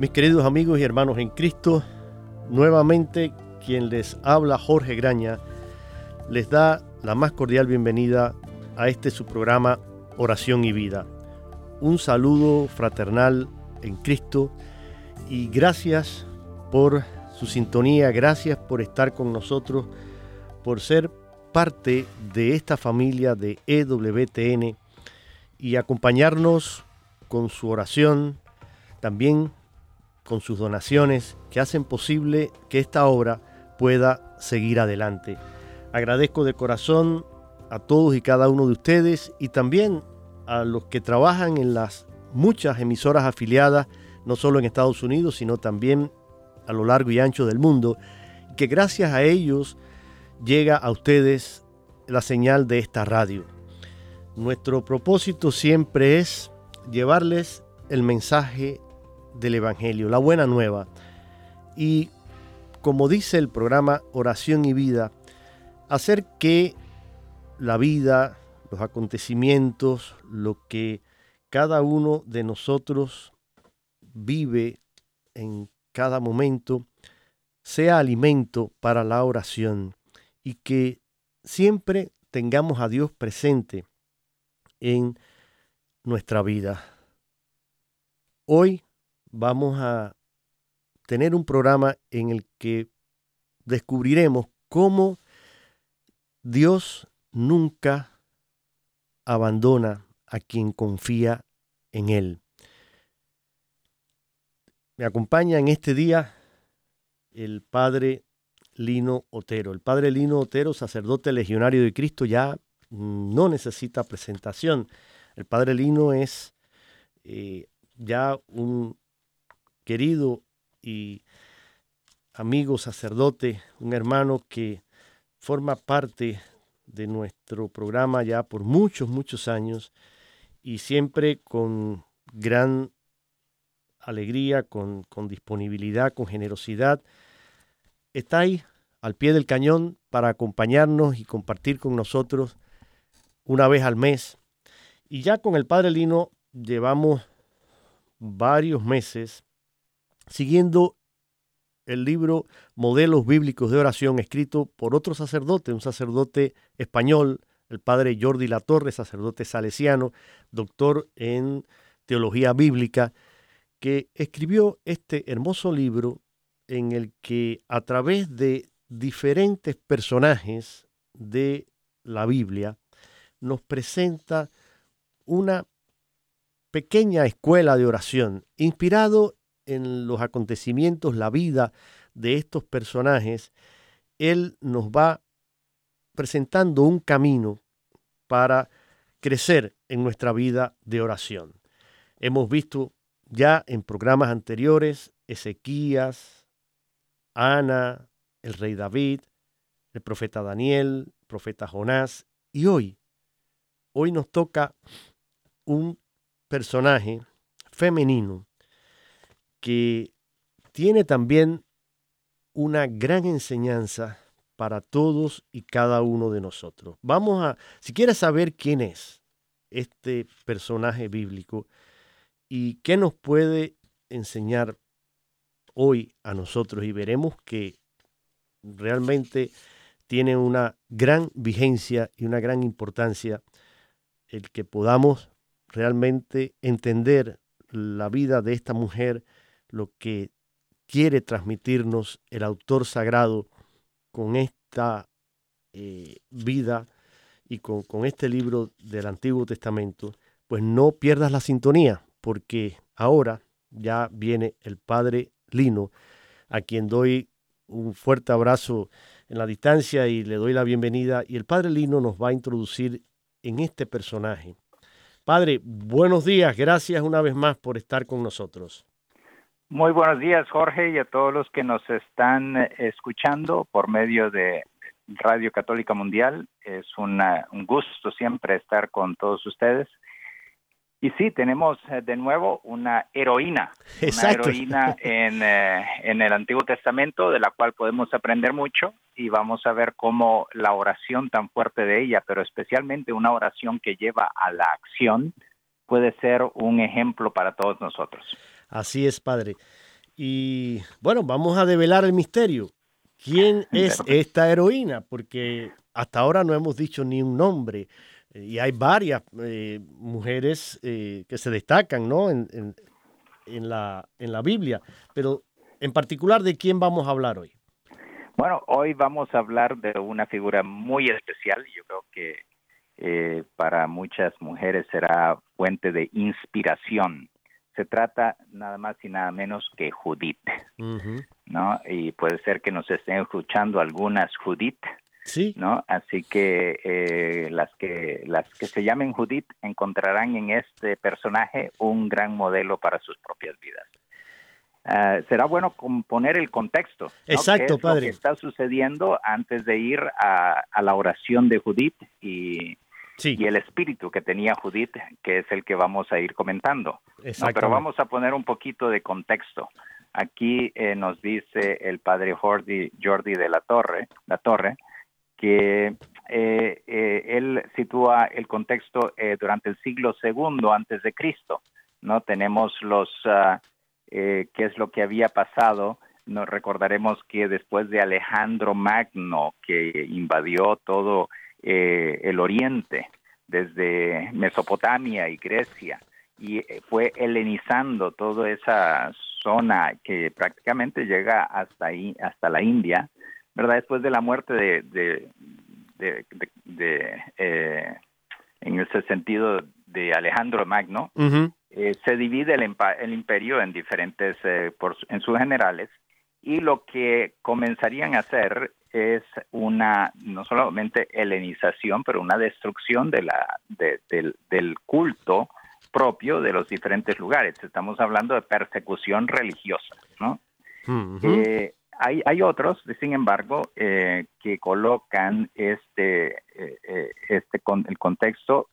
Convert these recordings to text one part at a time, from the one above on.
Mis queridos amigos y hermanos en Cristo, nuevamente quien les habla Jorge Graña les da la más cordial bienvenida a este su programa Oración y Vida. Un saludo fraternal en Cristo y gracias por su sintonía, gracias por estar con nosotros, por ser parte de esta familia de EWTN y acompañarnos con su oración, también con sus donaciones que hacen posible que esta obra pueda seguir adelante. Agradezco de corazón a todos y cada uno de ustedes y también a los que trabajan en las muchas emisoras afiliadas, no solo en Estados Unidos, sino también a lo largo y ancho del mundo, que gracias a ellos llega a ustedes la señal de esta radio. Nuestro propósito siempre es llevarles el mensaje del Evangelio, la buena nueva. Y como dice el programa Oración y Vida, hacer que la vida, los acontecimientos, lo que cada uno de nosotros vive en cada momento, sea alimento para la oración y que siempre tengamos a Dios presente en nuestra vida. Hoy vamos a tener un programa en el que descubriremos cómo Dios nunca abandona a quien confía en Él. Me acompaña en este día el Padre Lino Otero. El Padre Lino Otero, sacerdote legionario de Cristo, ya no necesita presentación. El Padre Lino es eh, ya un querido y amigo sacerdote, un hermano que forma parte de nuestro programa ya por muchos, muchos años y siempre con gran alegría, con, con disponibilidad, con generosidad. Está ahí al pie del cañón para acompañarnos y compartir con nosotros una vez al mes. Y ya con el Padre Lino llevamos varios meses siguiendo el libro Modelos Bíblicos de Oración, escrito por otro sacerdote, un sacerdote español, el padre Jordi Latorre, sacerdote salesiano, doctor en teología bíblica, que escribió este hermoso libro en el que a través de diferentes personajes de la Biblia nos presenta una pequeña escuela de oración inspirado en los acontecimientos, la vida de estos personajes, Él nos va presentando un camino para crecer en nuestra vida de oración. Hemos visto ya en programas anteriores Ezequías, Ana, el rey David, el profeta Daniel, el profeta Jonás, y hoy, hoy nos toca un personaje femenino que tiene también una gran enseñanza para todos y cada uno de nosotros. Vamos a, si quieres saber quién es este personaje bíblico y qué nos puede enseñar hoy a nosotros y veremos que realmente tiene una gran vigencia y una gran importancia el que podamos realmente entender la vida de esta mujer, lo que quiere transmitirnos el autor sagrado con esta eh, vida y con, con este libro del Antiguo Testamento, pues no pierdas la sintonía, porque ahora ya viene el Padre Lino, a quien doy un fuerte abrazo en la distancia y le doy la bienvenida. Y el Padre Lino nos va a introducir en este personaje. Padre, buenos días, gracias una vez más por estar con nosotros. Muy buenos días, Jorge, y a todos los que nos están eh, escuchando por medio de Radio Católica Mundial. Es un gusto siempre estar con todos ustedes. Y sí, tenemos eh, de nuevo una heroína, una heroína en, eh, en el Antiguo Testamento de la cual podemos aprender mucho y vamos a ver cómo la oración tan fuerte de ella, pero especialmente una oración que lleva a la acción, puede ser un ejemplo para todos nosotros. Así es, Padre. Y bueno, vamos a develar el misterio. ¿Quién es esta heroína? Porque hasta ahora no hemos dicho ni un nombre. Y hay varias eh, mujeres eh, que se destacan ¿no? En, en, la, en la Biblia. Pero en particular, ¿de quién vamos a hablar hoy? Bueno, hoy vamos a hablar de una figura muy especial. Yo creo que eh, para muchas mujeres será fuente de inspiración se trata nada más y nada menos que Judith, ¿no? Y puede ser que nos estén escuchando algunas Judith, sí. ¿no? Así que eh, las que las que se llamen Judith encontrarán en este personaje un gran modelo para sus propias vidas. Ah, será bueno poner el contexto. Exacto, ¿Qué padre. Lo que está sucediendo antes de ir a, a la oración de Judith y y el espíritu que tenía Judith, que es el que vamos a ir comentando. pero vamos a poner un poquito de contexto. Aquí eh, nos dice el padre Jordi, Jordi de la Torre, la Torre, que eh, eh, él sitúa el contexto durante el siglo segundo antes de Cristo. No tenemos los uh, qué es lo que había pasado. Nos recordaremos que después de Alejandro Magno que invadió todo eh, el oriente, desde Mesopotamia y Grecia, y eh, fue helenizando toda esa zona que prácticamente llega hasta ahí, hasta la India, ¿verdad? Después de la muerte de, de, de, eh, en ese sentido, de Alejandro Magno, se divide el, el, imperio en diferentes, por, en sus generales, y lo que comenzarían a hacer es una, no solamente helenización, pero una destrucción de la, del, culto propio de los diferentes lugares. Estamos hablando de persecución religiosa, ¿no? Eh, hay, hay otros, sin embargo, eh, que colocan este, eh, este con, el contexto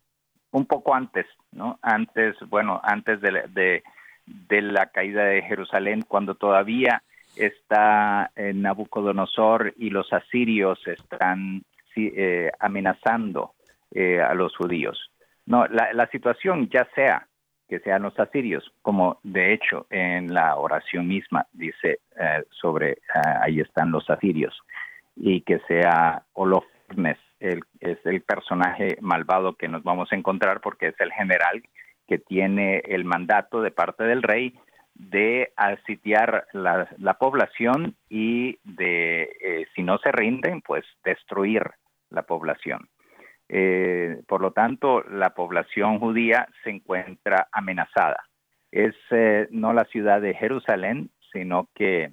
un poco antes, ¿no? Antes, bueno, antes de, de la caída de Jerusalén, cuando todavía está eh, Nabucodonosor y los asirios están eh, amenazando eh, a los judíos. No, la, situación ya sea que sean los asirios, como de hecho en la oración misma dice sobre ahí están los asirios, y que sea Holofernes, el, es el personaje malvado que nos vamos a encontrar porque es el general que tiene el mandato de parte del rey de asitiar la, población y de, eh, si no se rinden, pues destruir la población. Eh, por lo tanto, la población judía se encuentra amenazada. Es eh, no la ciudad de Jerusalén, sino que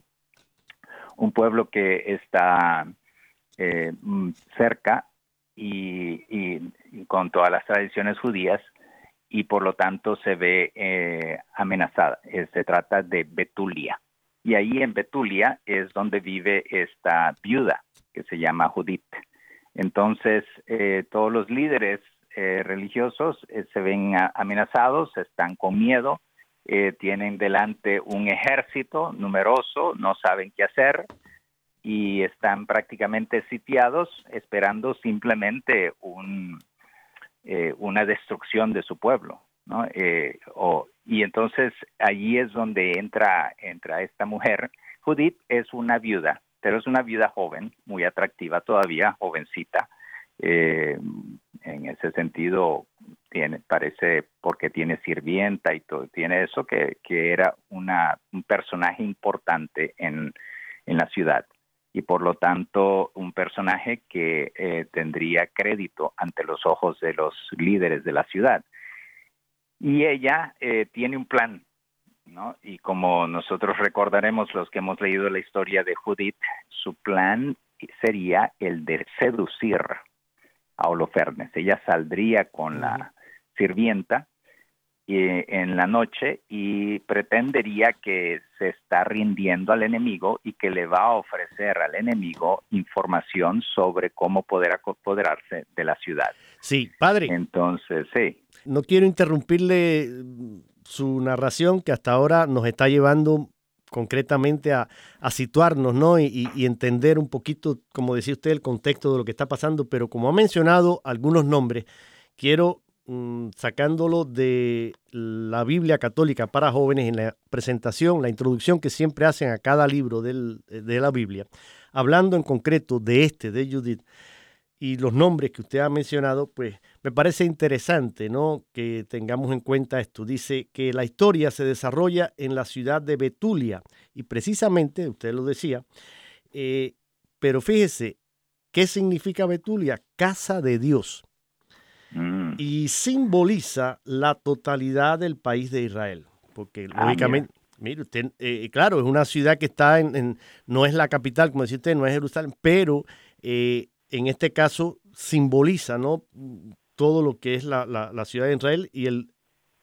un pueblo que está mm, cerca y, y, con todas las tradiciones judías y por lo tanto se ve eh, amenazada. Se trata de Betulia. Y ahí en Betulia es donde vive esta viuda que se llama Judith. Entonces, eh, todos los líderes eh, religiosos se ven amenazados, están con miedo, tienen delante un ejército numeroso, no saben qué hacer y están prácticamente sitiados esperando simplemente un, una destrucción de su pueblo. ¿no? y entonces allí es donde entra, entra esta mujer. Judith es una viuda, pero es una viuda joven, muy atractiva todavía, jovencita. Eh, en ese sentido, tiene, parece porque tiene sirvienta y todo, tiene eso que, era una, un personaje importante en, la ciudad y por lo tanto un personaje que eh, tendría crédito ante los ojos de los líderes de la ciudad. Y ella eh, tiene un plan ¿no? Y como nosotros recordaremos los que hemos leído la historia de Judith, su plan sería el de seducir a Holofernes. Ella saldría con la sirvienta en la noche y pretendería que se está rindiendo al enemigo y que le va a ofrecer al enemigo información sobre cómo poder apoderarse de la ciudad. Sí, padre. Entonces, sí. No quiero interrumpirle su narración que hasta ahora nos está llevando concretamente a, situarnos ¿no? Y, entender un poquito, como decía usted, el contexto de lo que está pasando, pero como ha mencionado algunos nombres, quiero, mm, sacándolo de la Biblia católica para jóvenes en la presentación, la introducción que siempre hacen a cada libro de la Biblia, hablando en concreto de este, de Judith, y los nombres que usted ha mencionado, pues me parece interesante ¿no? que tengamos en cuenta esto. Dice que la historia se desarrolla en la ciudad de Betulia y precisamente, usted lo decía, eh, pero fíjese, ¿qué significa Betulia? Casa de Dios. Mm. Y simboliza la totalidad del país de Israel, porque ah, lógicamente... Mire, usted, eh, claro, es una ciudad que está en, no es la capital, como decía usted, no es Jerusalén, pero eh, en este caso simboliza ¿no? todo lo que es la, ciudad de Israel y el,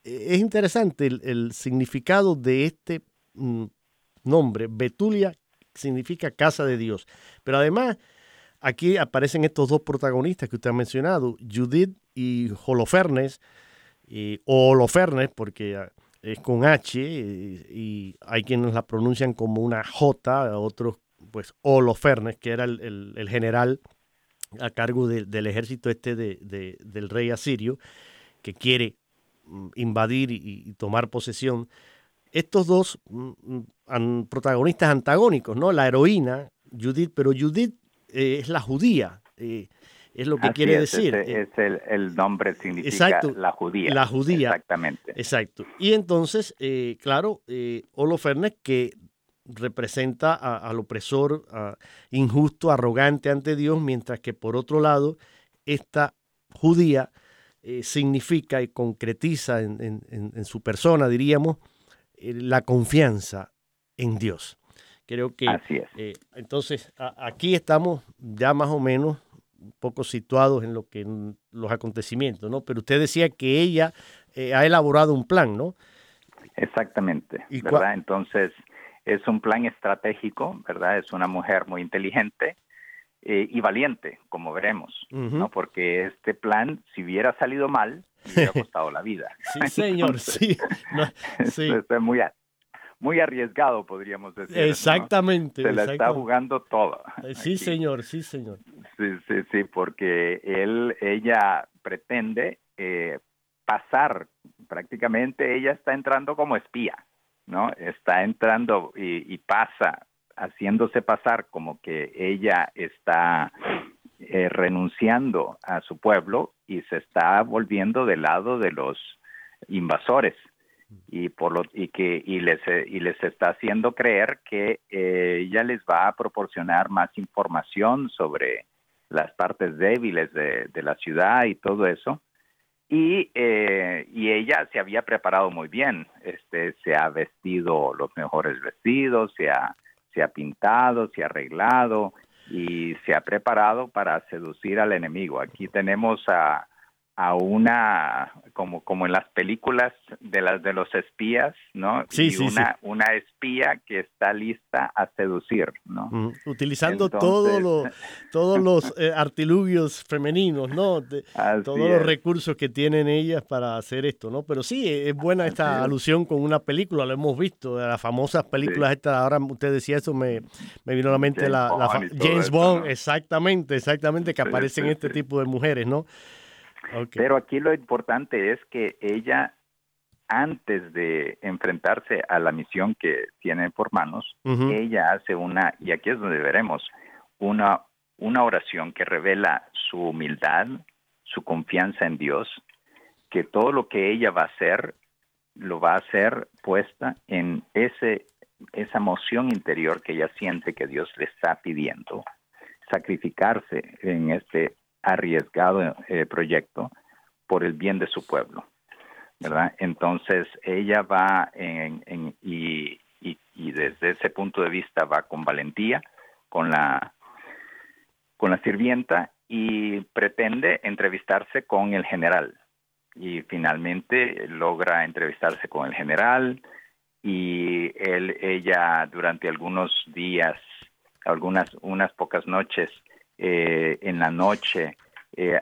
es interesante el, significado de este mm, nombre. Betulia significa casa de Dios. Pero además, aquí aparecen estos dos protagonistas que usted ha mencionado, Judith y Holofernes, o Holofernes, porque ah, es con H, y, hay quienes la pronuncian como una J, otros pues Holofernes, que era el general a cargo del ejército este de, del rey asirio, que quiere mm, invadir y, tomar posesión. Estos dos mm, mm, protagonistas antagónicos, ¿no? La heroína, Judith, pero Judith eh, es la judía. Eh, es lo que quiere decir. es el, nombre significa la judía. La judía. Exactamente. Exacto. Y entonces, eh, claro, eh, Holofernes, que representa al opresor injusto, arrogante ante Dios, mientras que por otro lado, esta judía eh, significa y concretiza en, su persona, diríamos, eh, la confianza en Dios. Creo que eh, entonces aquí estamos ya más o menos un poco situados en lo que los acontecimientos, ¿no? Pero usted decía que ella ha elaborado un plan, ¿no? Exactamente, ¿verdad? Entonces, es un plan estratégico, ¿verdad? Es una mujer muy inteligente eh, y valiente, como veremos, ¿no? Porque este plan, si hubiera salido mal, hubiera costado la vida. Sí, señor, sí. sí. es muy, muy arriesgado, podríamos decir. Exactamente. Se la está jugando todo. Eh, sí, señor, sí, señor. Sí, sí, sí, porque él, ella pretende eh, pasar, prácticamente ella está entrando como espía. ¿no? Está entrando y, pasa, haciéndose pasar como que ella está eh, renunciando a su pueblo y se está volviendo del lado de los invasores y por lo y que y les y les está haciendo creer que eh, ella les va a proporcionar más información sobre las partes débiles de, de la ciudad y todo eso y, eh, y ella se había preparado muy bien, este, se ha vestido los mejores vestidos, se ha, se ha pintado, se ha arreglado y se ha preparado para seducir al enemigo. Aquí tenemos a, a una como como en las películas de las de los espías, ¿no? Sí, y una una espía que está lista a seducir, ¿no? Utilizando todos los todos los eh, artilugios femeninos, ¿no? todos los recursos que tienen ellas para hacer esto, ¿no? Pero sí es buena esta alusión con una película, lo hemos visto de las famosas películas estas. Ahora usted decía eso me, me vino a la mente la, James Bond, exactamente, exactamente que aparecen este tipo de mujeres, ¿no? Pero aquí lo importante es que ella, antes de enfrentarse a la misión que tiene por manos, ella hace una, y aquí es donde veremos, una, una oración que revela su humildad, su confianza en Dios, que todo lo que ella va a hacer, lo va a hacer puesta en ese, esa emoción interior que ella siente que Dios le está pidiendo, sacrificarse en este arriesgado eh, proyecto por el bien de su pueblo, ¿verdad? Entonces ella va en, y, y, desde ese punto de vista va con valentía, con la con la sirvienta y pretende entrevistarse con el general y finalmente logra entrevistarse con el general y él ella durante algunos días algunas unas pocas noches eh, en la noche eh,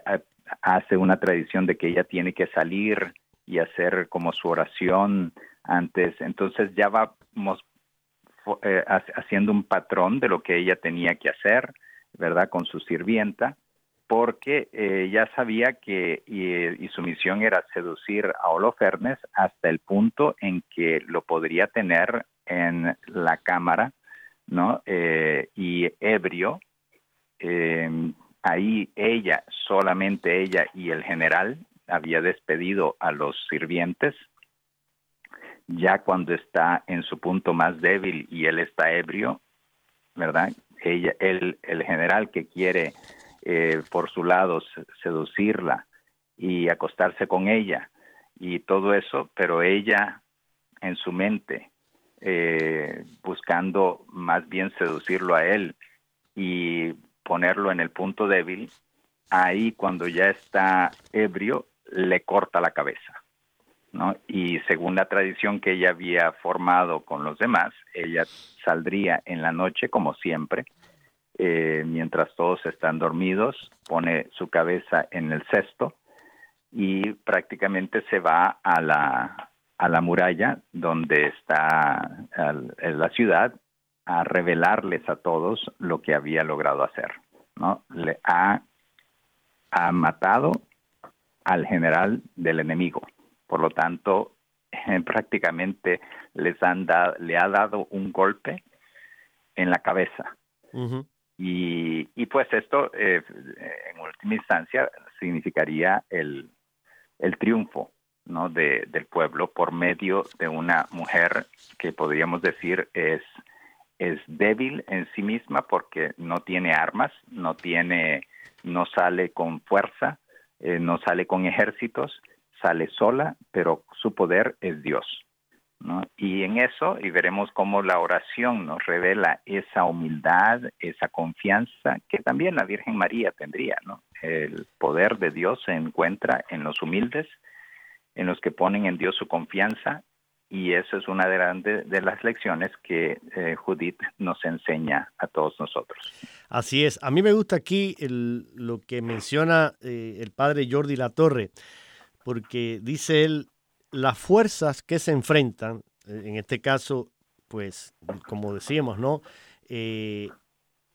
hace una tradición de que ella tiene que salir y hacer como su oración antes. Entonces ya vamos eh, haciendo un patrón de lo que ella tenía que hacer, ¿verdad? Con su sirvienta, porque ya sabía que y, su misión era seducir a Holofernes hasta el punto en que lo podría tener en la cámara, ¿no? y ebrio, eh, ahí ella, solamente ella y el general había despedido a los sirvientes. Ya cuando está en su punto más débil y él está ebrio, ¿verdad? Ella, el, el general que quiere eh, por su lado seducirla y acostarse con ella y todo eso, pero ella en su mente eh, buscando más bien seducirlo a él y ponerlo en el punto débil, ahí cuando ya está ebrio, le corta la cabeza. ¿no? Y según la tradición que ella había formado con los demás, ella saldría en la noche, como siempre, eh, mientras todos están dormidos, pone su cabeza en el cesto y prácticamente se va a la, a la muralla donde está la ciudad a revelarles a todos lo que había logrado hacer. ¿no? Le ha, ha matado al general del enemigo. Por lo tanto, prácticamente les han le ha dado un golpe en la cabeza. y, y, pues esto, eh, en última instancia, significaría el, el triunfo ¿no? De, del pueblo por medio de una mujer que podríamos decir es es débil en sí misma porque no tiene armas, no tiene, no sale con fuerza, eh, no sale con ejércitos, sale sola, pero su poder es Dios. ¿no? Y en eso, y veremos cómo la oración nos revela esa humildad, esa confianza que también la Virgen María tendría. ¿no? El poder de Dios se encuentra en los humildes, en los que ponen en Dios su confianza y eso es una de, las lecciones que eh, Judith nos enseña a todos nosotros. Así es. A mí me gusta aquí lo que menciona eh, el padre Jordi Latorre, porque dice él, las fuerzas que se enfrentan, eh, en este caso, pues, como decíamos, ¿no?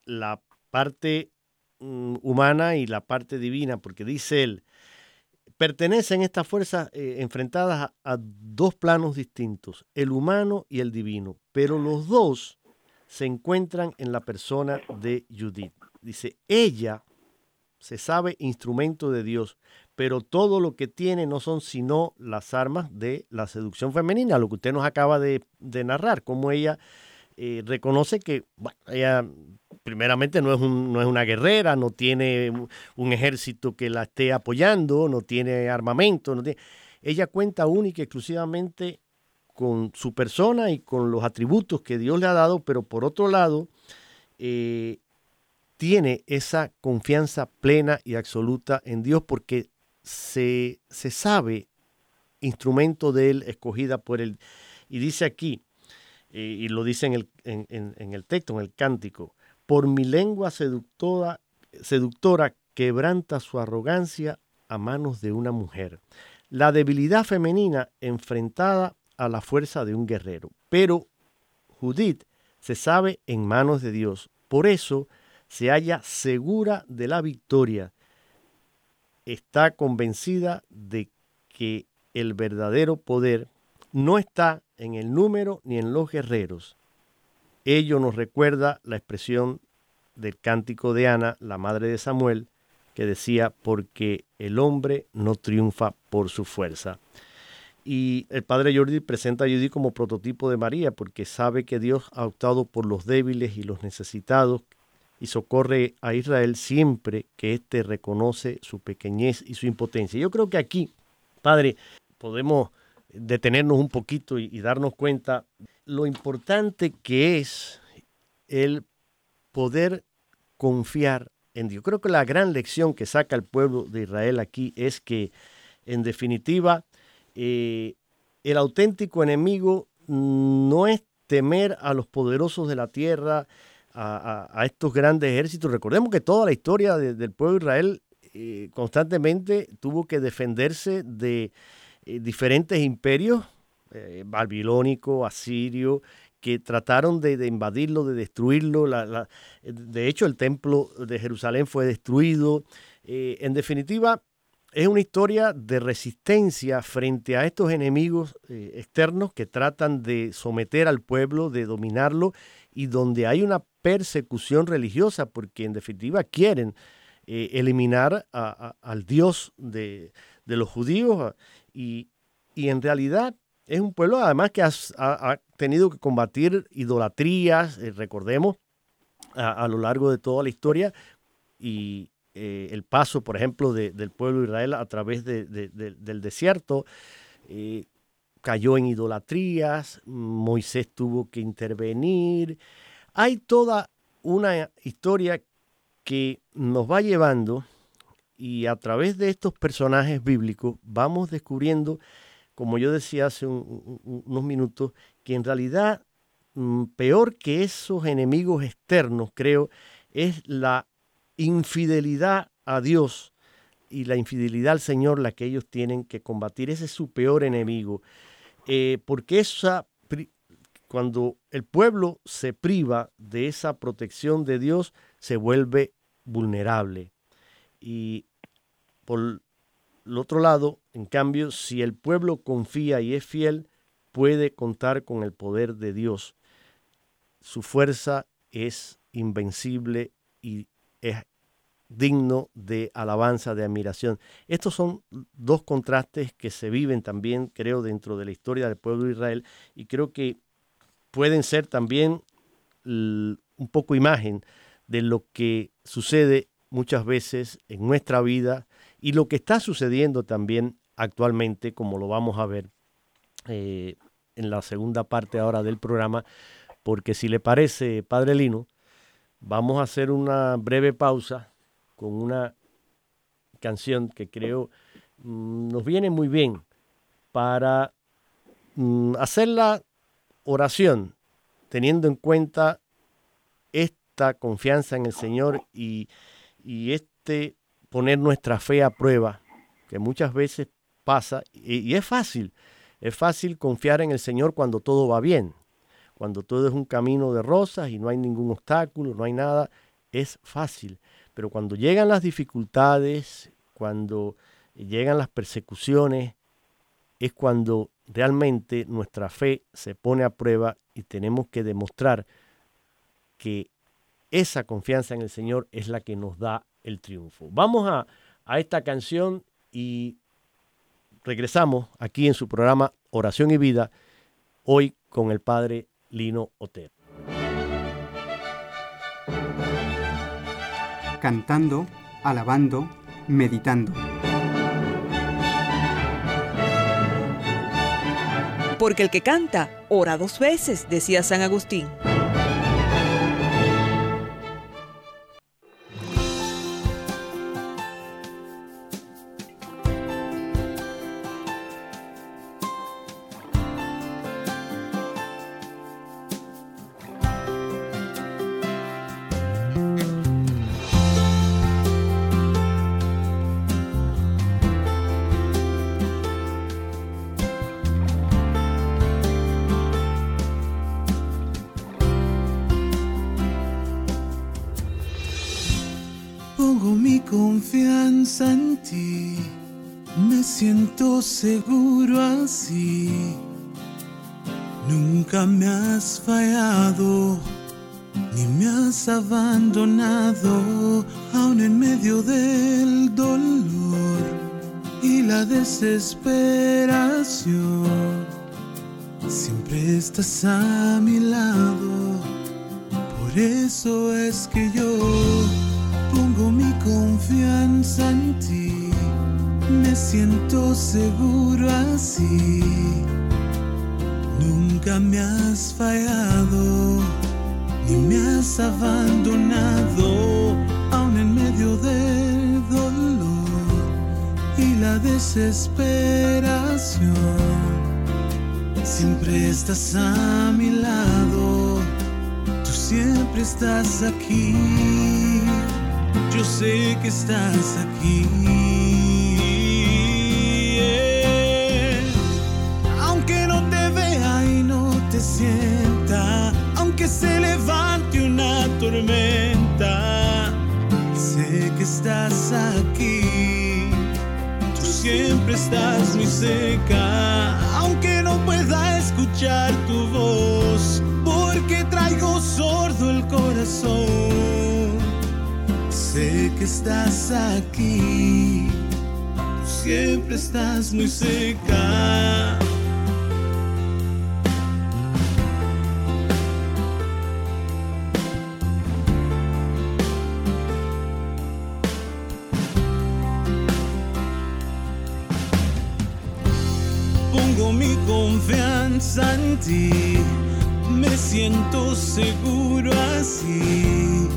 la parte mm, humana y la parte divina, porque dice él, pertenecen estas fuerzas eh, enfrentadas a, dos planos distintos, el humano y el divino, pero los dos se encuentran en la persona de Judith. Dice, ella se sabe instrumento de Dios, pero todo lo que tiene no son sino las armas de la seducción femenina, lo que usted nos acaba de, narrar, como ella eh, reconoce que ella primeramente no es, no es una guerrera, no tiene un ejército que la esté apoyando, no tiene armamento. Ella cuenta única y exclusivamente con su persona y con los atributos que Dios le ha dado, pero por otro lado, eh, tiene esa confianza plena y absoluta en Dios porque se, se sabe instrumento de él, escogida por él. Y dice aquí, y lo dice en el, en, el texto, en el cántico, por mi lengua seductora, seductora quebranta su arrogancia a manos de una mujer. La debilidad femenina enfrentada a la fuerza de un guerrero. Pero Judith se sabe en manos de Dios. Por eso se halla segura de la victoria. Está convencida de que el verdadero poder no está en el número ni en los guerreros. Ello nos recuerda la expresión del cántico de Ana, la madre de Samuel, que decía, porque el hombre no triunfa por su fuerza. Y el padre Jordi presenta a Judy como prototipo de María, porque sabe que Dios ha optado por los débiles y los necesitados y socorre a Israel siempre que éste reconoce su pequeñez y su impotencia. Yo creo que aquí, padre, podemos detenernos un poquito y, darnos cuenta lo importante que es el poder confiar en Dios. Creo que la gran lección que saca el pueblo de Israel aquí es que, en definitiva, eh, el auténtico enemigo no es temer a los poderosos de la tierra, a, estos grandes ejércitos. Recordemos que toda la historia del pueblo de Israel eh, constantemente tuvo que defenderse de eh, diferentes imperios, eh, babilónico, asirio, que trataron de, invadirlo, de destruirlo. de hecho, el templo de Jerusalén fue destruido. Eh, en definitiva, es una historia de resistencia frente a estos enemigos externos que tratan de someter al pueblo, de dominarlo, y donde hay una persecución religiosa, porque en definitiva quieren eliminar al Dios de los judíos y, en realidad es un pueblo además que ha, tenido que combatir idolatrías, eh, recordemos, a, lo largo de toda la historia y eh, el paso, por ejemplo, del pueblo de Israel a través del desierto. Eh, cayó en idolatrías, Moisés tuvo que intervenir. Hay toda una historia que nos va llevando y a través de estos personajes bíblicos vamos descubriendo, como yo decía hace unos minutos, que en realidad mm, peor que esos enemigos externos, creo, es la infidelidad a Dios y la infidelidad al Señor la que ellos tienen que combatir. Ese es su peor enemigo. Eh, porque esa, cuando el pueblo se priva de esa protección de Dios, se vuelve vulnerable. Y por el otro lado, en cambio, si el pueblo confía y es fiel, puede contar con el poder de Dios. Su fuerza es invencible y es digno de alabanza, de admiración. Estos son dos contrastes que se viven también, creo, dentro de la historia del pueblo de Israel y creo que pueden ser también un poco imagen de lo que sucede muchas veces en nuestra vida y lo que está sucediendo también actualmente, como lo vamos a ver eh, en la segunda parte ahora del programa, porque si le parece, Padre Lino, vamos a hacer una breve pausa con una canción que creo mm, nos viene muy bien para mm, hacer la oración teniendo en cuenta esta confianza en el Señor y y este poner nuestra fe a prueba, que muchas veces pasa, y, es fácil, es fácil confiar en el Señor cuando todo va bien, cuando todo es un camino de rosas y no hay ningún obstáculo, no hay nada, es fácil. Pero cuando llegan las dificultades, cuando llegan las persecuciones, es cuando realmente nuestra fe se pone a prueba y tenemos que demostrar que esa confianza en el Señor es la que nos da el triunfo. Vamos a, esta canción y regresamos aquí en su programa Oración y Vida, hoy con el Padre Lino Otero. Cantando, alabando, meditando. Porque el que canta, ora dos veces, decía San Agustín. Estás a mi lado, por eso es que yo pongo mi confianza en ti, me siento seguro así. Nunca me has fallado, ni me has abandonado, aun en medio del dolor y la desesperación. Siempre estás a mi lado, tú siempre estás aquí yo sé que estás aquí. Aunque no te vea y no te sienta, aunque se levante una tormenta, sé que estás aquí. Tú siempre estás muy cerca, pueda escuchar tu voz, porque traigo sordo el corazón sé que estás aquí, siempre estás muy cerca. Confianza me siento seguro así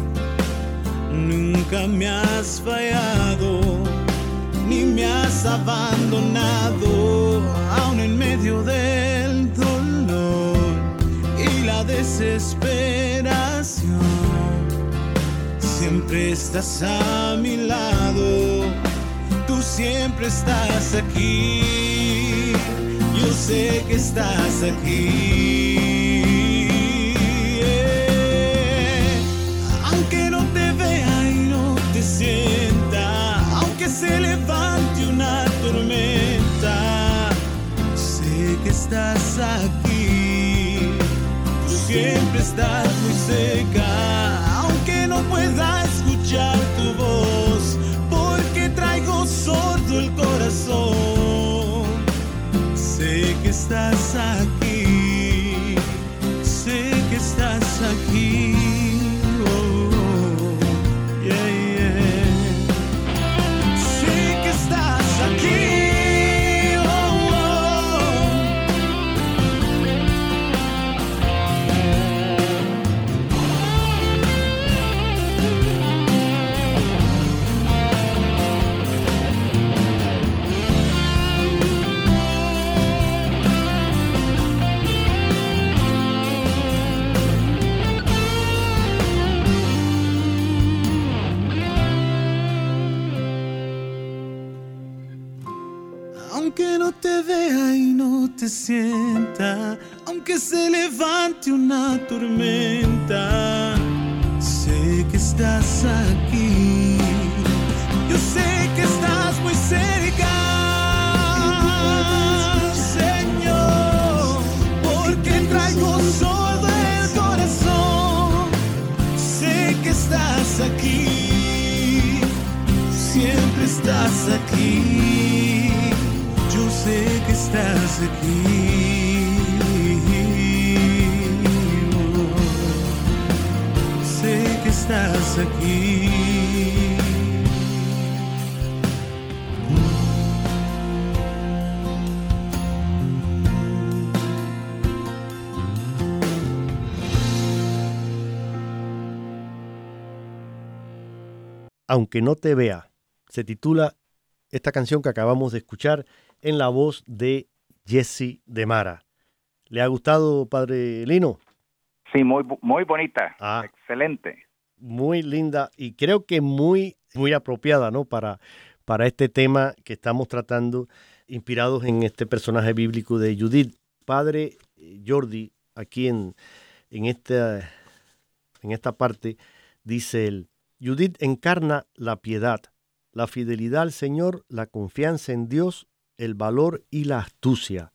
Nunca me has fallado, ni me has abandonado, aún en medio del dolor y la desesperación. Siempre estás a mi lado, tú siempre estás aquí, yo sé que estás aquí. aunque se levante una tormenta, sé que estás aquí, tú siempre estás muy cerca, aunque no pueda escuchar tu voz, porque traigo sordo el corazón, sé que estás aquí, sé que estás aquí. Sienta, aunque se levante una tormenta. Sé que estás aquí, yo sé que estás muy cerca, Señor, porque traigo solo el corazón. Sé que estás aquí, siempre estás aquí sé que estás aquí. Aunque no te vea, se titula esta canción que acabamos de escuchar en la voz de Jesse de Mara. ¿Le ha gustado, padre Lino? Sí, muy, muy bonita, ah. excelente. Muy linda y creo que muy, muy apropiada, ¿no? Para, para este tema que estamos tratando, inspirados en este personaje bíblico de Judith. Padre Jordi, aquí en, en, esta, en esta parte, dice él, Judith encarna la piedad, la fidelidad al Señor, la confianza en Dios, el valor y la astucia,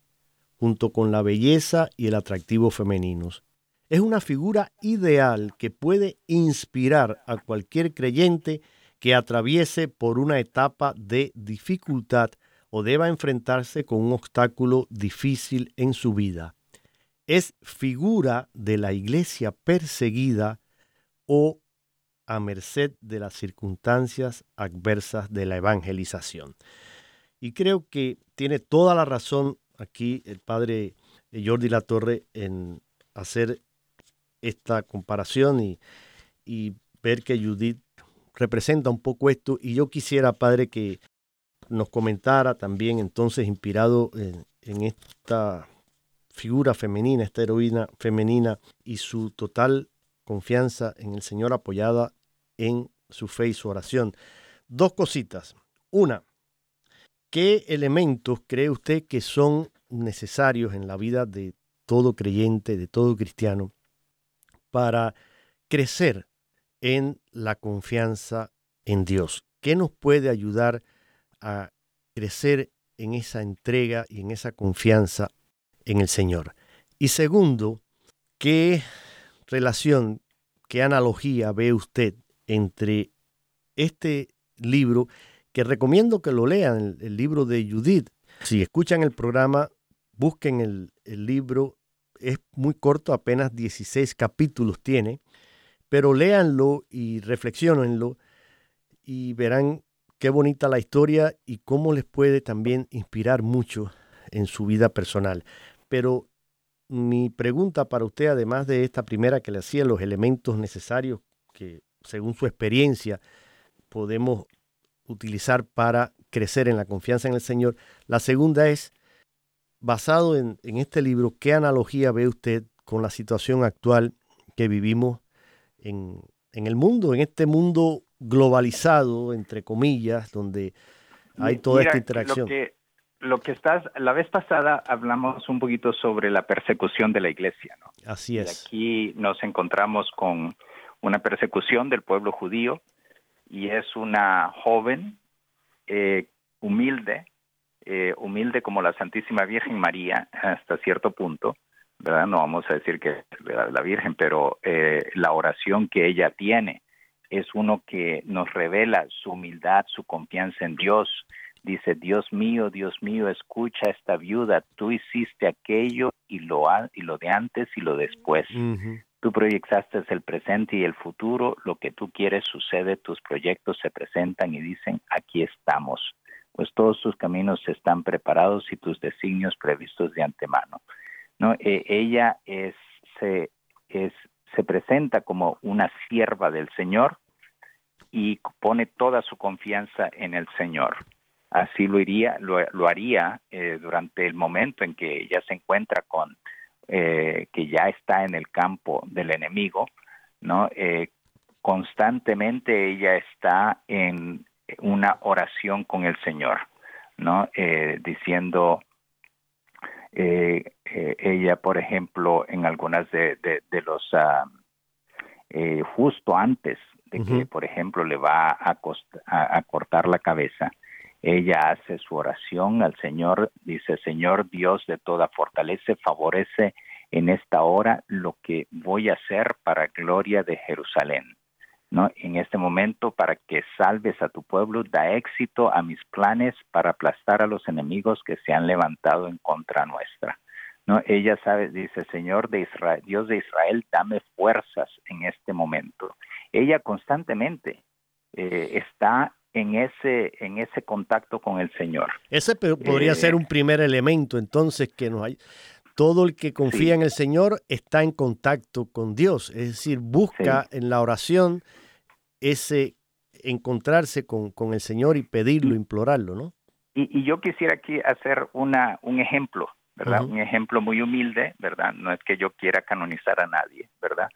junto con la belleza y el atractivo femeninos. Es una figura ideal que puede inspirar a cualquier creyente que atraviese por una etapa de dificultad o deba enfrentarse con un obstáculo difícil en su vida. Es figura de la iglesia perseguida o a merced de las circunstancias adversas de la evangelización. Y creo que tiene toda la razón aquí el padre Jordi Latorre en hacer esta comparación y, ver que Judith representa un poco esto. Y yo quisiera, padre, que nos comentara también entonces, inspirado en esta figura femenina, esta heroína femenina y su total confianza en el Señor apoyada en su fe y su oración. Dos cositas. Una, ¿qué elementos cree usted que son necesarios en la vida de todo creyente, de todo cristiano, para crecer en la confianza en Dios? ¿Qué nos puede ayudar a crecer en esa entrega y en esa confianza en el Señor? Y segundo, ¿qué relación, qué analogía ve usted entre este libro, que recomiendo que lo lean, el, libro de Judith? Si escuchan el programa, busquen el, el libro, es muy corto, apenas 16 capítulos tiene, pero léanlo y reflexionenlo y verán qué bonita la historia y cómo les puede también inspirar mucho en su vida personal. Pero mi pregunta para usted, además de esta primera que le hacía, los elementos necesarios que según su experiencia podemos utilizar para crecer en la confianza en el Señor. La segunda es, basado en, este libro, ¿qué analogía ve usted con la situación actual que vivimos en, el mundo, en este mundo globalizado, entre comillas, donde hay toda esta interacción? lo que estás, la vez pasada hablamos un poquito sobre la persecución de la iglesia, ¿no? Así es. aquí nos encontramos con una persecución del pueblo judío y es una joven eh, humilde, eh, humilde como la Santísima Virgen María hasta cierto punto, ¿verdad? No vamos a decir que la Virgen, pero eh, la oración que ella tiene es uno que nos revela su humildad, su confianza en Dios, dice, Dios mío, Dios mío, escucha a esta viuda, tú hiciste aquello y lo, y lo de antes y lo después. Tú proyectaste el presente y el futuro, lo que tú quieres sucede, tus proyectos se presentan y dicen, aquí estamos. Pues todos tus caminos están preparados y tus designios previstos de antemano. ¿No? E, ella se presenta como una sierva del Señor y pone toda su confianza en el Señor así lo, iría, lo, haría eh, durante el momento en que ella se encuentra con, eh, que ya está en el campo del enemigo, ¿no? Eh, constantemente ella está en una oración con el Señor, ¿no? diciendo, ella, por ejemplo, en algunas de, los, ah, justo antes de que, por ejemplo, le va a, a cortar la cabeza, ella hace su oración al Señor, dice, Señor Dios de toda fortaleza, favorece en esta hora lo que voy a hacer para gloria de Jerusalén. ¿No? En este momento, para que salves a tu pueblo, da éxito a mis planes para aplastar a los enemigos que se han levantado en contra nuestra. ¿No? Ella sabe, dice, Señor de Israel, Dios de Israel, dame fuerzas en este momento. Ella constantemente eh, está en ese, en ese contacto con el Señor. Ese podría ser eh, un primer elemento, entonces, que nos hay. Todo el que confía en el Señor está en contacto con Dios, es decir, busca en la oración ese encontrarse con, con, el Señor y pedirlo, implorarlo, ¿no? Y, y, yo quisiera aquí hacer una, un ejemplo, ¿verdad? Un ejemplo muy humilde, ¿verdad? No es que yo quiera canonizar a nadie, ¿verdad?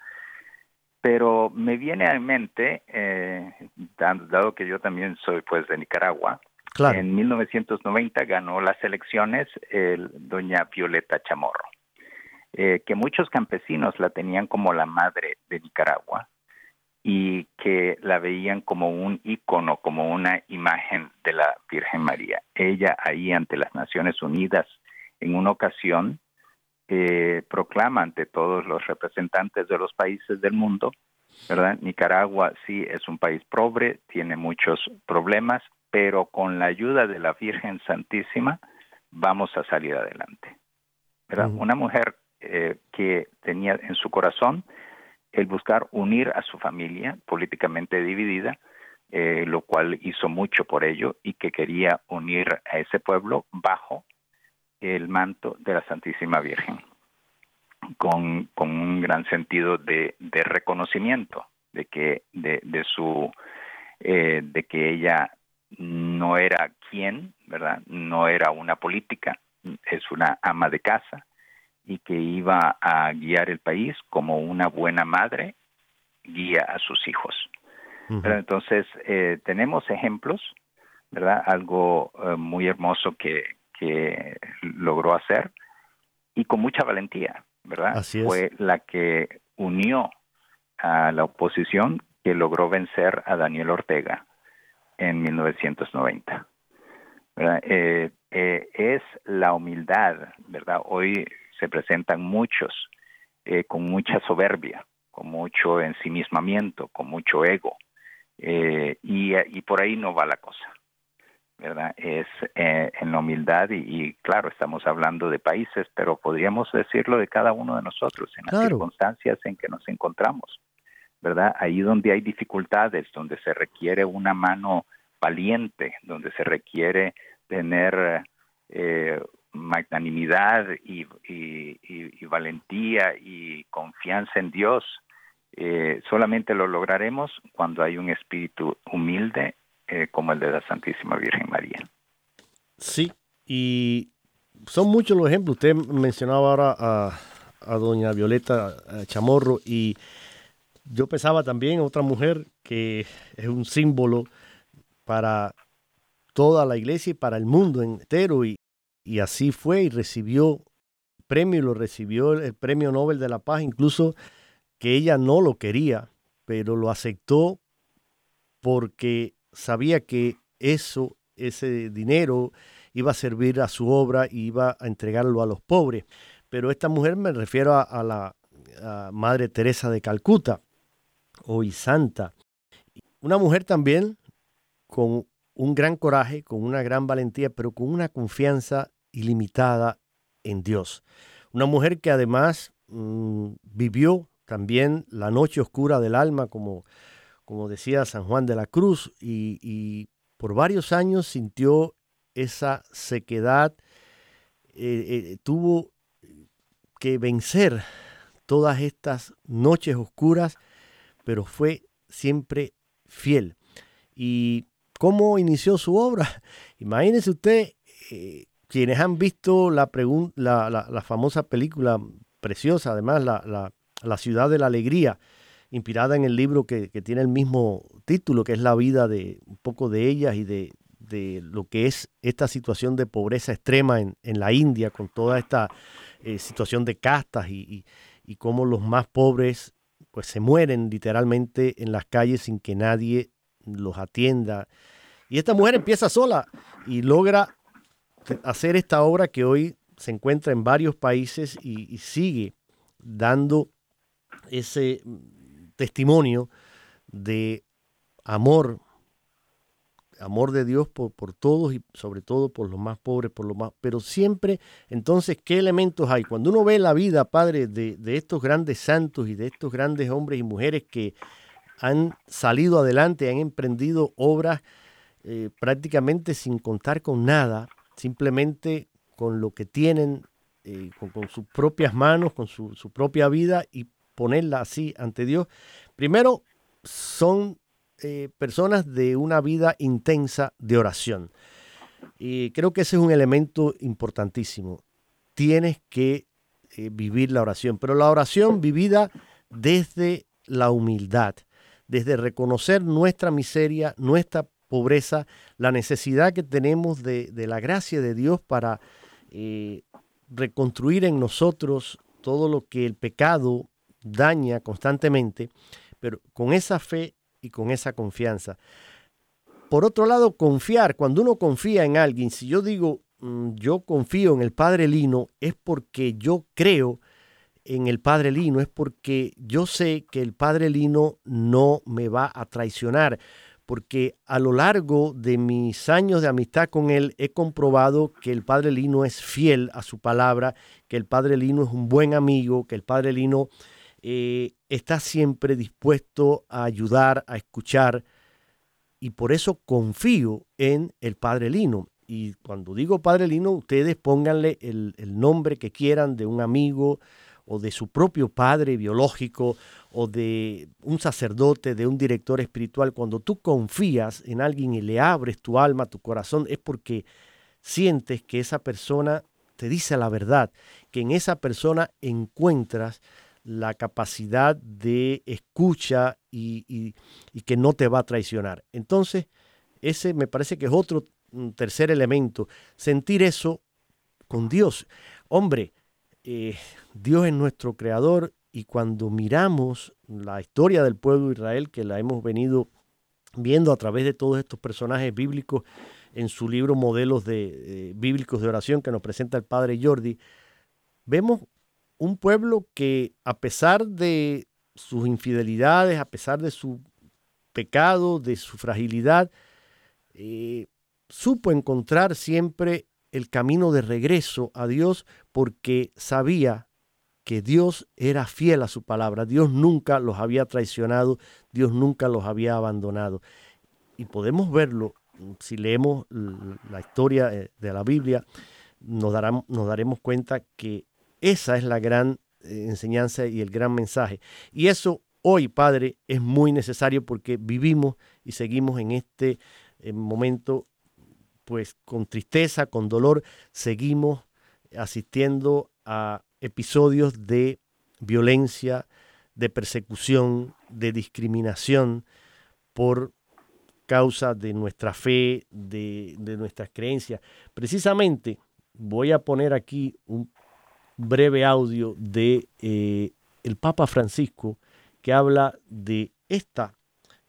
Pero me viene a mente, eh, dado que yo también soy pues de Nicaragua, en 1990 ganó las elecciones el, doña Violeta Chamorro, eh, que muchos campesinos la tenían como la madre de Nicaragua y que la veían como un icono, como una imagen de la Virgen María. Ella ahí ante las Naciones Unidas, en una ocasión, eh, proclama ante todos los representantes de los países del mundo, ¿verdad? Nicaragua sí es un país pobre, tiene muchos problemas, pero con la ayuda de la Virgen Santísima vamos a salir adelante. ¿verdad? Una mujer eh, que tenía en su corazón el buscar unir a su familia políticamente dividida, eh, lo cual hizo mucho por ello y que quería unir a ese pueblo bajo el manto de la Santísima Virgen, con, un gran sentido de, reconocimiento de que de, su eh, de que ella no era quien, verdad, no era una política, es una ama de casa, y que iba a guiar el país como una buena madre guía a sus hijos. Pero entonces eh, tenemos ejemplos, ¿verdad? Algo eh, muy hermoso que, que logró hacer y con mucha valentía, ¿verdad? Fue la que unió a la oposición que logró vencer a Daniel Ortega en 1990. ¿verdad? Eh, es la humildad, ¿verdad? Hoy se presentan muchos eh, con mucha soberbia, con mucho ensimismamiento, con mucho ego, eh, y, y, por ahí no va la cosa, ¿verdad? Es eh, en la humildad y, claro, estamos hablando de países, pero podríamos decirlo de cada uno de nosotros, en las circunstancias en que nos encontramos, ¿verdad? Ahí donde hay dificultades, donde se requiere una mano valiente, donde se requiere tener eh, magnanimidad y, valentía y confianza en Dios, eh, solamente lo lograremos cuando hay un espíritu humilde eh, como el de la Santísima Virgen María. Sí, y son muchos los ejemplos. Usted mencionaba ahora a, doña Violeta Chamorro y yo pensaba también otra mujer que es un símbolo para toda la iglesia y para el mundo entero y, y así fue y recibió premio lo recibió el premio Nobel de la Paz, incluso que ella no lo quería, pero lo aceptó porque sabía que eso, ese dinero iba a servir a su obra y iba a entregarlo a los pobres. Pero esta mujer me refiero a, la Madre Teresa de Calcuta, hoy santa. Una mujer también con un gran coraje, con una gran valentía, pero con una confianza ilimitada en Dios. Una mujer que además mm, vivió también la noche oscura del alma, como, como decía San Juan de la Cruz, y, por varios años sintió esa sequedad, eh, eh, tuvo que vencer todas estas noches oscuras, pero fue siempre fiel. ¿Y cómo inició su obra? Imagínese usted eh, quienes han visto la, la, famosa película preciosa, además, la, la, ciudad de la alegría, inspirada en el libro que, tiene el mismo título, que es la vida de un poco de ellas y de, lo que es esta situación de pobreza extrema en, la India, con toda esta eh, situación de castas y, y, cómo los más pobres pues se mueren literalmente en las calles sin que nadie los atienda. Y esta mujer empieza sola y logra hacer esta obra que hoy se encuentra en varios países y, sigue dando ese testimonio de amor, amor de Dios por, por, todos y sobre todo por los más pobres, por los más, pero siempre, entonces, ¿qué elementos hay? Cuando uno ve la vida, Padre, de, estos grandes santos y de estos grandes hombres y mujeres que han salido adelante, han emprendido obras eh, prácticamente sin contar con nada, simplemente con lo que tienen, eh, con, sus propias manos, con su, propia vida y ponerla así ante Dios. Primero, son eh, personas de una vida intensa de oración. Y creo que ese es un elemento importantísimo. Tienes que eh, vivir la oración, pero la oración vivida desde la humildad, desde reconocer nuestra miseria, nuestra pobreza, la necesidad que tenemos de, la gracia de Dios para eh, reconstruir en nosotros todo lo que el pecado daña constantemente, pero con esa fe y con esa confianza. Por otro lado, confiar, cuando uno confía en alguien, si yo digo mm, yo confío en el Padre Lino, es porque yo creo en el Padre Lino, es porque yo sé que el Padre Lino no me va a traicionar, porque a lo largo de mis años de amistad con él he comprobado que el Padre Lino es fiel a su palabra, que el Padre Lino es un buen amigo, que el Padre Lino eh, está siempre dispuesto a ayudar, a escuchar, y por eso confío en el Padre Lino. Y cuando digo Padre Lino, ustedes pónganle el, el nombre que quieran de un amigo o de su propio padre biológico o de un sacerdote, de un director espiritual. Cuando tú confías en alguien y le abres tu alma, tu corazón, es porque sientes que esa persona te dice la verdad, que en esa persona encuentras la capacidad de escucha y, que no te va a traicionar. Entonces, ese me parece que es otro tercer elemento, sentir eso con Dios. Hombre, eh, Dios es nuestro creador y cuando miramos la historia del pueblo de Israel, que la hemos venido viendo a través de todos estos personajes bíblicos en su libro Modelos de, Bíblicos de Oración que nos presenta el padre Jordi, vemos un pueblo que a pesar de sus infidelidades, a pesar de su pecado, de su fragilidad, eh, supo encontrar siempre el camino de regreso a Dios porque sabía que Dios era fiel a su palabra, Dios nunca los había traicionado, Dios nunca los había abandonado. Y podemos verlo si leemos la historia eh, de la Biblia, nos, nos daremos cuenta que esa es la gran eh, enseñanza y el gran mensaje. Y eso hoy, Padre, es muy necesario porque vivimos y seguimos en este eh, momento, pues con tristeza, con dolor, seguimos asistiendo a episodios de violencia, de persecución, de discriminación por causa de nuestra fe, de, de nuestras creencias. Precisamente voy a poner aquí un breve audio de eh, el Papa Francisco que habla de esta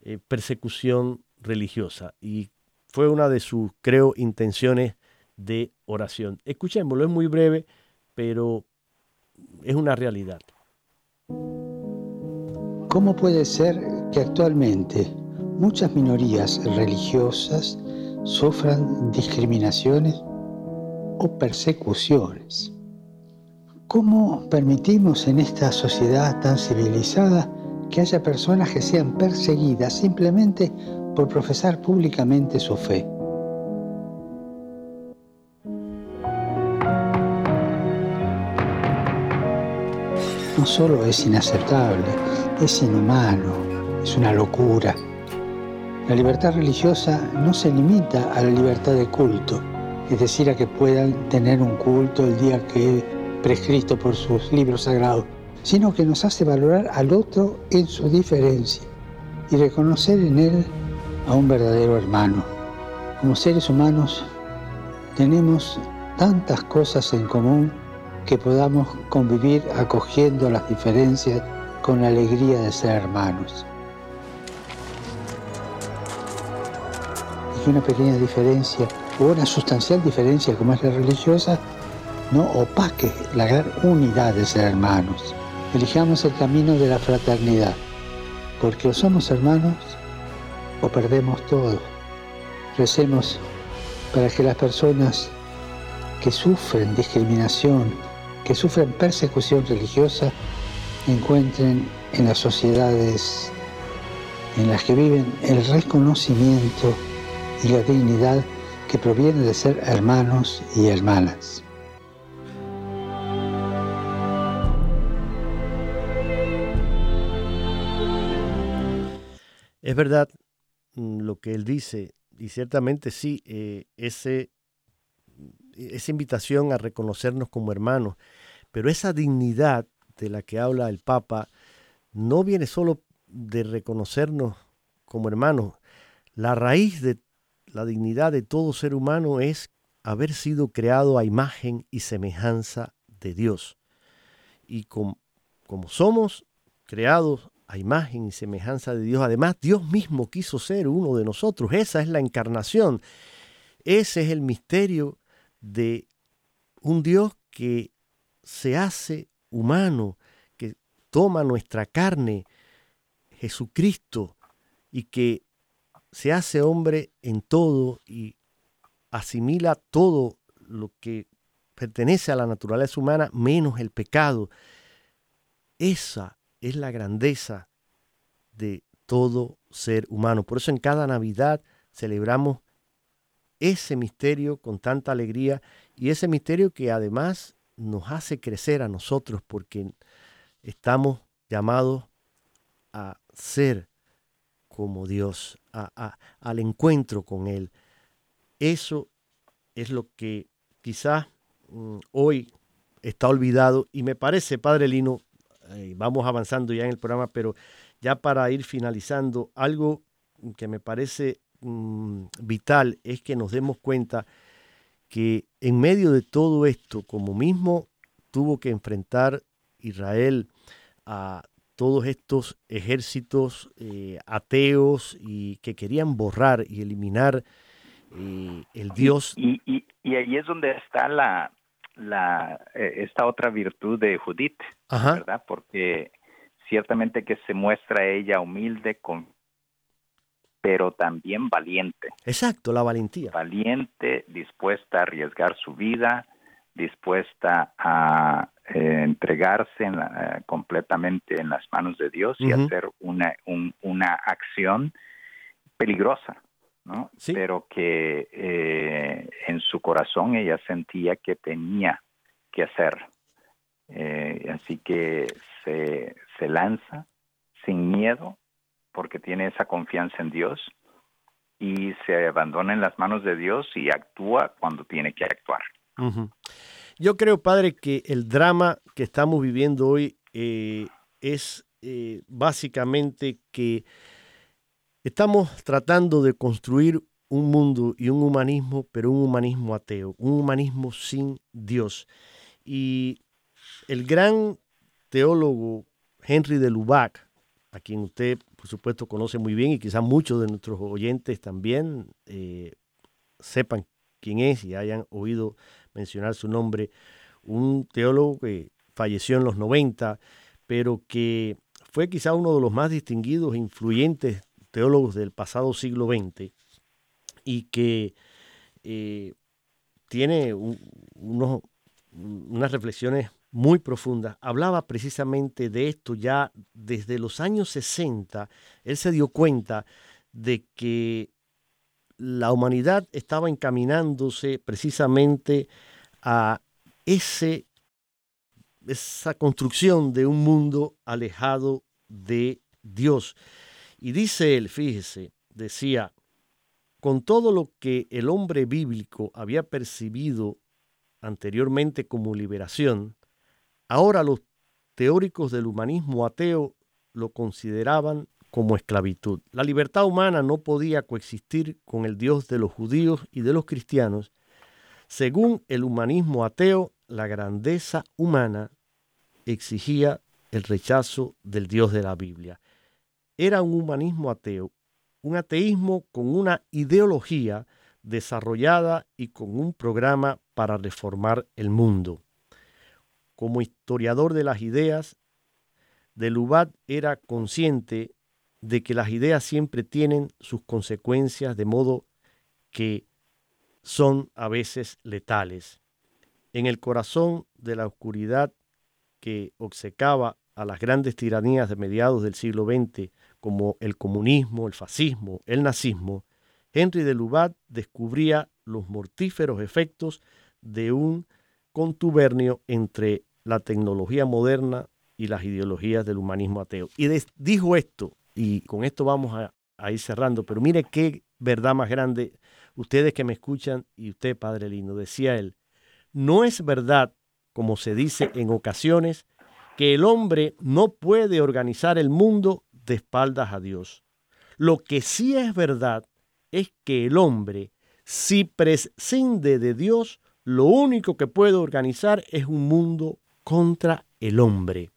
eh, persecución religiosa y fue una de sus, creo, intenciones de oración. Escuchémoslo, es muy breve, pero es una realidad. ¿Cómo puede ser que actualmente muchas minorías religiosas sufran discriminaciones o persecuciones? ¿Cómo permitimos en esta sociedad tan civilizada que haya personas que sean perseguidas simplemente por profesar públicamente su fe? No solo es inaceptable, es inhumano, es una locura. La libertad religiosa no se limita a la libertad de culto, es decir, a que puedan tener un culto el día que prescrito por sus libros sagrados, sino que nos hace valorar al otro en su diferencia y reconocer en él a un verdadero hermano. Como seres humanos tenemos tantas cosas en común que podamos convivir acogiendo las diferencias con la alegría de ser hermanos. Y una pequeña diferencia o una sustancial diferencia como es la religiosa no opaque la gran unidad de ser hermanos. Elijamos el camino de la fraternidad, porque o somos hermanos o perdemos todo. Recemos para que las personas que sufren discriminación, que sufren persecución religiosa, encuentren en las sociedades en las que viven el reconocimiento y la dignidad que proviene de ser hermanos y hermanas. Es verdad mm, lo que él dice, y ciertamente sí, eh, ese, esa invitación a reconocernos como hermanos, pero esa dignidad de la que habla el Papa no viene solo de reconocernos como hermanos. La raíz de la dignidad de todo ser humano es haber sido creado a imagen y semejanza de Dios. Y como somos creados a imagen y semejanza de Dios. Además, Dios mismo quiso ser uno de nosotros. Esa es la encarnación. Ese es el misterio de un Dios que se hace humano, que toma nuestra carne, Jesucristo, y que se hace hombre en todo y asimila todo lo que pertenece a la naturaleza humana menos el pecado. Esa es la grandeza de todo ser humano. Por eso en cada Navidad celebramos ese misterio con tanta alegría y ese misterio que además nos hace crecer a nosotros porque estamos llamados a ser como Dios, al encuentro con Él. Eso es lo que quizás mm, hoy está olvidado y me parece, Padre Lino, eh, vamos avanzando ya en el programa, pero ya para ir finalizando, algo que me parece mm, vital es que nos demos cuenta que en medio de todo esto, como mismo tuvo que enfrentar Israel a todos estos ejércitos eh, ateos y que querían borrar y eliminar eh, el Dios. Y, y, y, ahí es donde está la, la eh, esta otra virtud de Judith, ¿verdad? Porque ciertamente que se muestra ella humilde, con, pero también valiente. Exacto, la valentía. Valiente, dispuesta a arriesgar su vida, dispuesta a eh, entregarse eh, completamente en las manos de Dios y hacer una, una acción peligrosa, ¿no? Pero que eh, en su corazón ella sentía que tenía que hacer. así que se, se lanza sin miedo porque tiene esa confianza en Dios y se abandona en las manos de Dios y actúa cuando tiene que actuar. Yo creo, padre, que el drama que estamos viviendo hoy eh, es eh, básicamente que estamos tratando de construir un mundo y un humanismo, pero un humanismo ateo, un humanismo sin Dios. Y el gran teólogo Henry de Lubac, a quien usted por supuesto conoce muy bien y quizás muchos de nuestros oyentes también eh, sepan quién es y hayan oído mencionar su nombre, un teólogo que falleció en los 90, pero que fue quizá uno de los más distinguidos e influyentes teólogos del pasado siglo XX y que eh, tiene unas reflexiones muy profundas. Hablaba precisamente de esto ya desde los años 60. Él se dio cuenta de que la humanidad estaba encaminándose precisamente a ese, esa construcción de un mundo alejado de Dios. Y dice él, fíjese, decía, con todo lo que el hombre bíblico había percibido anteriormente como liberación, ahora los teóricos del humanismo ateo lo consideraban como esclavitud. La libertad humana no podía coexistir con el Dios de los judíos y de los cristianos. Según el humanismo ateo, la grandeza humana exigía el rechazo del Dios de la Biblia. Era un humanismo ateo, un ateísmo con una ideología desarrollada y con un programa para reformar el mundo. Como historiador de las ideas, de Lubat era consciente de que las ideas siempre tienen sus consecuencias de modo que son a veces letales. En el corazón de la oscuridad que obcecaba a las grandes tiranías de mediados del siglo XX, como el comunismo, el fascismo, el nazismo, Henry de Lubat descubría los mortíferos efectos de un contubernio entre la tecnología moderna y las ideologías del humanismo ateo. Y dijo esto y con esto vamos a, ir cerrando, pero mire qué verdad más grande, ustedes que me escuchan y usted, Padre Lindo, decía él, no es verdad, como se dice en ocasiones, que el hombre no puede organizar el mundo de espaldas a Dios. Lo que sí es verdad es que el hombre, si prescinde de Dios, lo único que puede organizar es un mundo contra el hombre.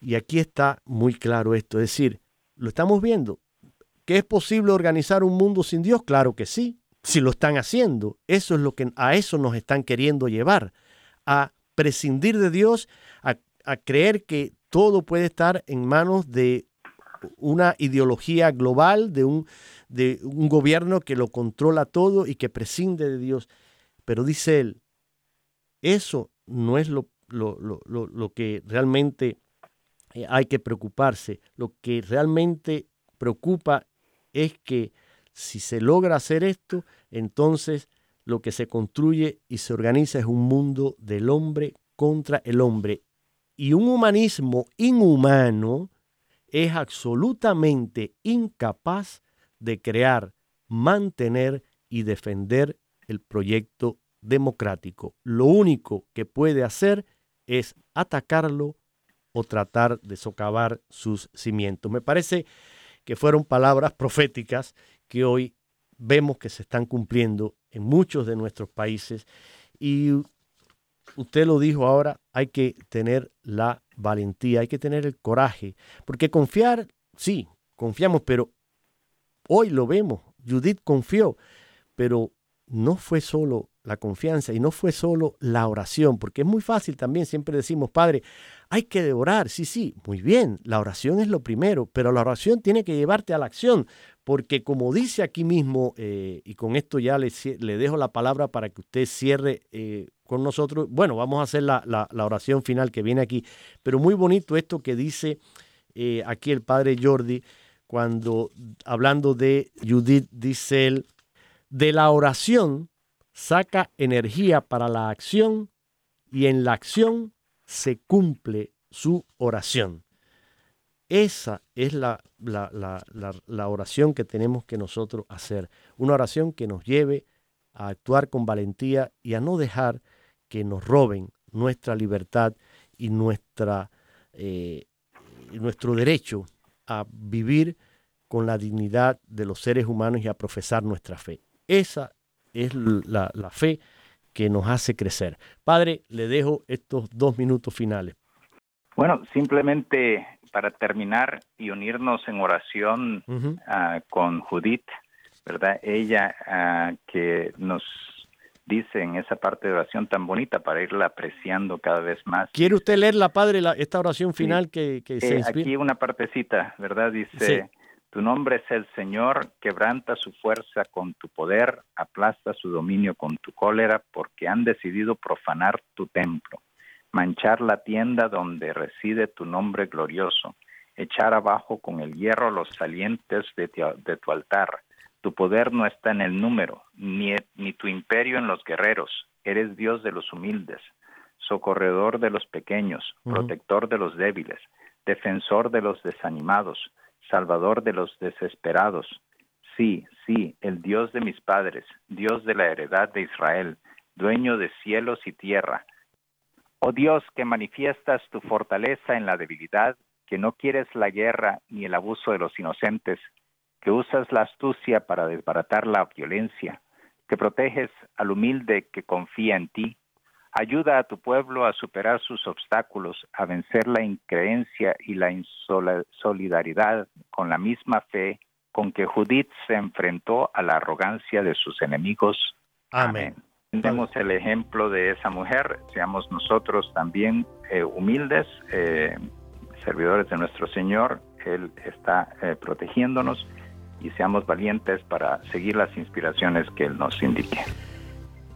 Y aquí está muy claro esto, es decir, lo estamos viendo. ¿Que es posible organizar un mundo sin Dios? Claro que sí. Si lo están haciendo, eso es lo que a eso nos están queriendo llevar, a prescindir de Dios, a, a creer que todo puede estar en manos de una ideología global, de un, de un gobierno que lo controla todo y que prescinde de Dios. Pero dice él, eso no es lo, lo, que realmente eh, hay que preocuparse. Lo que realmente preocupa es que si se logra hacer esto, entonces lo que se construye y se organiza es un mundo del hombre contra el hombre. Y un humanismo inhumano es absolutamente incapaz de crear, mantener y defender el proyecto democrático. Lo único que puede hacer es atacarlo o tratar de socavar sus cimientos. Me parece que fueron palabras proféticas que hoy vemos que se están cumpliendo en muchos de nuestros países y usted lo dijo ahora, hay que tener la valentía, hay que tener el coraje, porque confiar, sí, confiamos, pero hoy lo vemos, Judith confió, pero no fue solo la confianza y no fue solo la oración, porque es muy fácil también, siempre decimos, Padre, hay que orar, sí, sí, muy bien, la oración es lo primero, pero la oración tiene que llevarte a la acción, porque como dice aquí mismo, eh, y con esto ya le, le, dejo la palabra para que usted cierre eh, con nosotros, bueno, vamos a hacer la, oración final que viene aquí, pero muy bonito esto que dice eh, aquí el Padre Jordi, cuando hablando de Judith, dice él, de la oración saca energía para la acción y en la acción se cumple su oración. Esa es la, la, oración que tenemos que nosotros hacer. Una oración que nos lleve a actuar con valentía y a no dejar que nos roben nuestra libertad y nuestra, eh, nuestro derecho a vivir con la dignidad de los seres humanos y a profesar nuestra fe. Esa es la, fe que nos hace crecer. Padre, le dejo estos dos minutos finales. Bueno, simplemente para terminar y unirnos en oración ah, con Judith, ¿verdad? Ella ah, que nos dice en esa parte de oración tan bonita para irla apreciando cada vez más. ¿Quiere usted leer la Padre, esta oración final que, que se eh, Aquí una partecita, ¿verdad? Dice, tu nombre es el Señor, quebranta su fuerza con tu poder, aplasta su dominio con tu cólera, porque han decidido profanar tu templo, manchar la tienda donde reside tu nombre glorioso, echar abajo con el hierro los salientes de, tu altar. Tu poder no está en el número, ni, ni tu imperio en los guerreros. Eres Dios de los humildes, socorredor de los pequeños, protector de los débiles, defensor de los desanimados Salvador de los desesperados. Sí, sí, el Dios de mis padres, Dios de la heredad de Israel, dueño de cielos y tierra. Oh Dios, que manifiestas tu fortaleza en la debilidad, que no quieres la guerra ni el abuso de los inocentes, que usas la astucia para desbaratar la violencia, que proteges al humilde que confía en ti, Ayuda a tu pueblo a superar sus obstáculos, a vencer la increencia y la insolidaridad con la misma fe con que Judith se enfrentó a la arrogancia de sus enemigos. Amén. Tenemos el ejemplo de esa mujer, seamos nosotros también eh, humildes, eh, servidores de nuestro Señor, Él está eh, protegiéndonos y seamos valientes para seguir las inspiraciones que Él nos indique.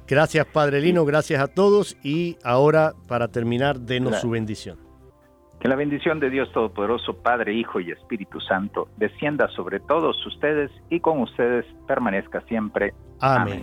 Gracias Padre Lino, gracias a todos y ahora para terminar, denos su bendición. Que la bendición de Dios Todopoderoso, Padre, Hijo y Espíritu Santo, descienda sobre todos ustedes y con ustedes permanezca siempre. Amén.